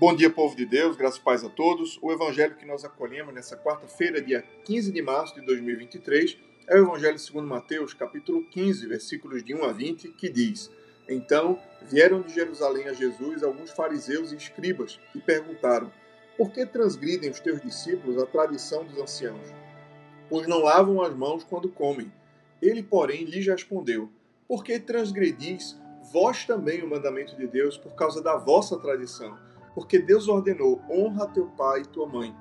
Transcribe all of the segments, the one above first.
Bom dia, povo de Deus, graças e paz a todos. O evangelho que nós acolhemos nessa quarta-feira, dia 15 de março de 2023, é o evangelho segundo Mateus, capítulo 15, versículos de 1 a 20, que diz: Então vieram de Jerusalém a Jesus alguns fariseus e escribas e perguntaram: Por que transgridem os teus discípulos a tradição dos anciãos? Pois não lavam as mãos quando comem. Ele, porém, lhes respondeu: Por que transgredis vós também o mandamento de Deus por causa da vossa tradição? Porque Deus ordenou: honra teu pai e tua mãe.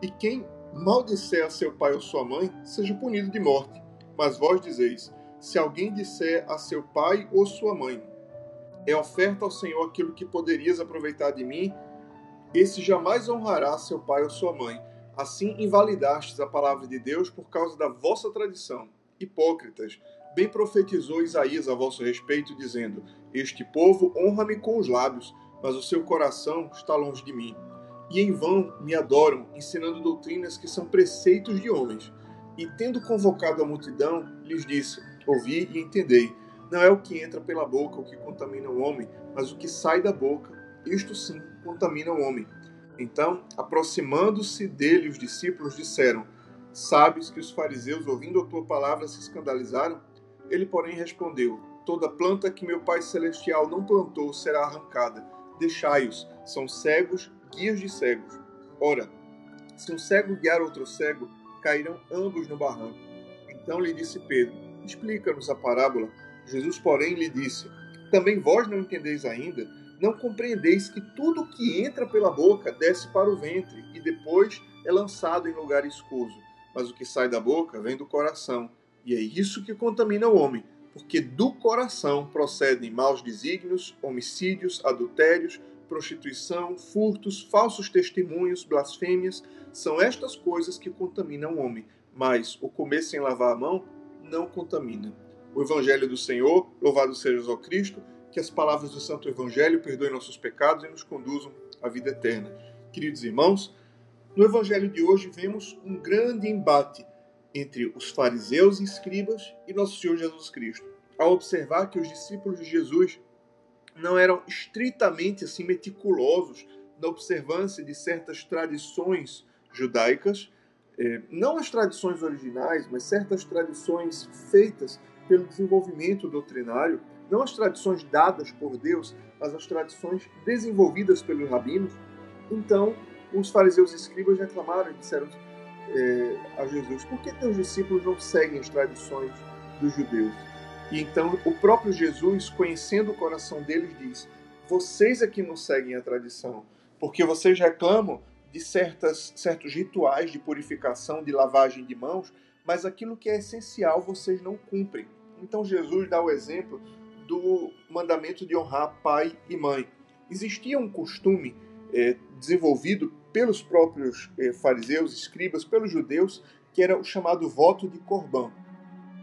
E quem maldisser a seu pai ou sua mãe, seja punido de morte. Mas vós dizeis: se alguém disser a seu pai ou sua mãe, é oferta ao Senhor aquilo que poderias aproveitar de mim, esse jamais honrará seu pai ou sua mãe. Assim invalidastes a palavra de Deus por causa da vossa tradição. Hipócritas, bem profetizou Isaías a vosso respeito, dizendo: Este povo honra-me com os lábios, mas o seu coração está longe de mim. E em vão me adoram, ensinando doutrinas que são preceitos de homens. E tendo convocado a multidão, lhes disse: Ouvi e entendei. Não é o que entra pela boca o que contamina o homem, mas o que sai da boca. Isto sim contamina o homem. Então, aproximando-se dele, os discípulos disseram: Sabes que os fariseus, ouvindo a tua palavra, se escandalizaram? Ele, porém, respondeu: Toda planta que meu Pai Celestial não plantou será arrancada deixai-os, são cegos, guias de cegos. Ora, se um cego guiar outro cego, cairão ambos no barranco. Então lhe disse Pedro: Explica-nos a parábola. Jesus, porém, lhe disse: Também vós não entendeis ainda? Não compreendeis que tudo que entra pela boca desce para o ventre e depois é lançado em lugar escuso. Mas o que sai da boca vem do coração, e é isso que contamina o homem porque do coração procedem maus desígnios, homicídios, adultérios, prostituição, furtos, falsos testemunhos, blasfêmias. São estas coisas que contaminam o homem, mas o comer sem lavar a mão não contamina. O Evangelho do Senhor, louvado seja o Cristo, que as palavras do Santo Evangelho perdoem nossos pecados e nos conduzam à vida eterna. Queridos irmãos, no Evangelho de hoje vemos um grande embate entre os fariseus e escribas e nosso Senhor Jesus Cristo, ao observar que os discípulos de Jesus não eram estritamente assim meticulosos na observância de certas tradições judaicas, eh, não as tradições originais, mas certas tradições feitas pelo desenvolvimento doutrinário, não as tradições dadas por Deus, mas as tradições desenvolvidas pelos rabinos. Então, os fariseus e escribas reclamaram e disseram é, a Jesus: por que teus discípulos não seguem as tradições dos judeus? E então o próprio Jesus, conhecendo o coração deles, diz: vocês é que não seguem a tradição, porque vocês reclamam de certas, certos rituais de purificação, de lavagem de mãos, mas aquilo que é essencial vocês não cumprem. Então Jesus dá o exemplo do mandamento de honrar pai e mãe. Existia um costume é, desenvolvido pelos próprios eh, fariseus, escribas, pelos judeus, que era o chamado voto de Corban,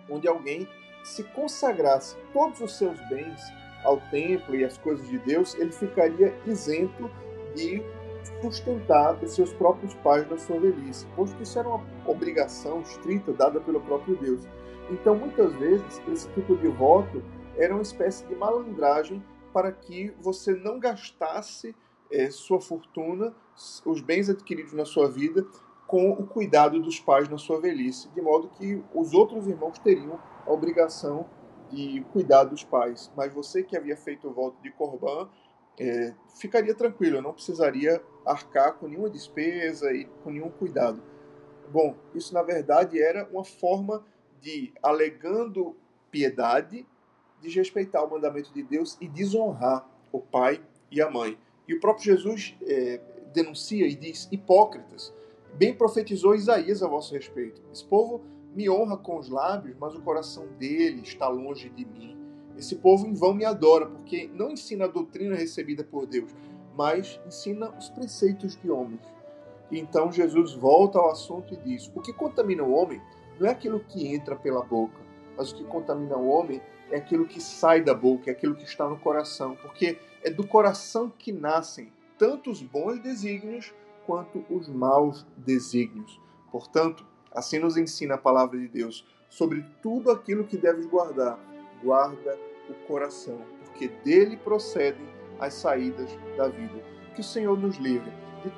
onde alguém se consagrasse todos os seus bens ao templo e às coisas de Deus, ele ficaria isento de sustentar os seus próprios pais na sua velhice, posto que isso era uma obrigação estrita dada pelo próprio Deus. Então, muitas vezes, esse tipo de voto era uma espécie de malandragem para que você não gastasse é, sua fortuna, os bens adquiridos na sua vida, com o cuidado dos pais na sua velhice, de modo que os outros irmãos teriam a obrigação de cuidar dos pais. Mas você que havia feito o voto de Corban, é, ficaria tranquilo, não precisaria arcar com nenhuma despesa e com nenhum cuidado. Bom, isso na verdade era uma forma de, alegando piedade, desrespeitar o mandamento de Deus e desonrar o pai e a mãe. E o próprio Jesus é, denuncia e diz: hipócritas, bem profetizou Isaías a vosso respeito. Esse povo me honra com os lábios, mas o coração dele está longe de mim. Esse povo em vão me adora, porque não ensina a doutrina recebida por Deus, mas ensina os preceitos de homens. Então Jesus volta ao assunto e diz: O que contamina o homem não é aquilo que entra pela boca, mas o que contamina o homem é aquilo que sai da boca, é aquilo que está no coração, porque é do coração que nascem tanto os bons desígnios quanto os maus desígnios. Portanto, assim nos ensina a palavra de Deus sobre tudo aquilo que deves guardar. Guarda o coração, porque dele procedem as saídas da vida. Que o Senhor nos livre de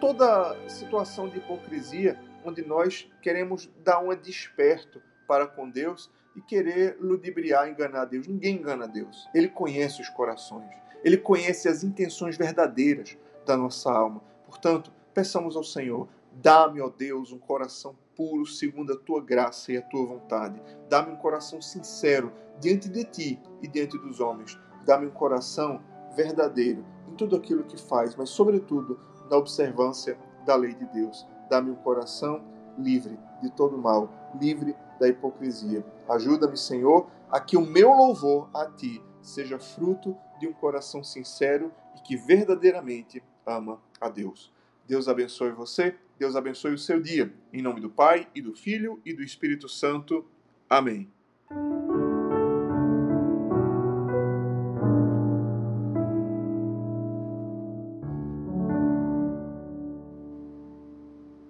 toda situação de hipocrisia onde nós queremos dar uma desperto para com Deus e querer ludibriar, enganar Deus. Ninguém engana Deus. Ele conhece os corações. Ele conhece as intenções verdadeiras da nossa alma. Portanto, peçamos ao Senhor: dá-me, ó Deus, um coração puro segundo a tua graça e a tua vontade. Dá-me um coração sincero diante de ti e diante dos homens. Dá-me um coração verdadeiro em tudo aquilo que faz, mas, sobretudo, na observância da lei de Deus. Dá-me um coração livre de todo mal, livre da hipocrisia. Ajuda-me, Senhor, a que o meu louvor a ti seja fruto de um coração sincero e que verdadeiramente ama a Deus. Deus abençoe você, Deus abençoe o seu dia. Em nome do Pai, e do Filho e do Espírito Santo. Amém.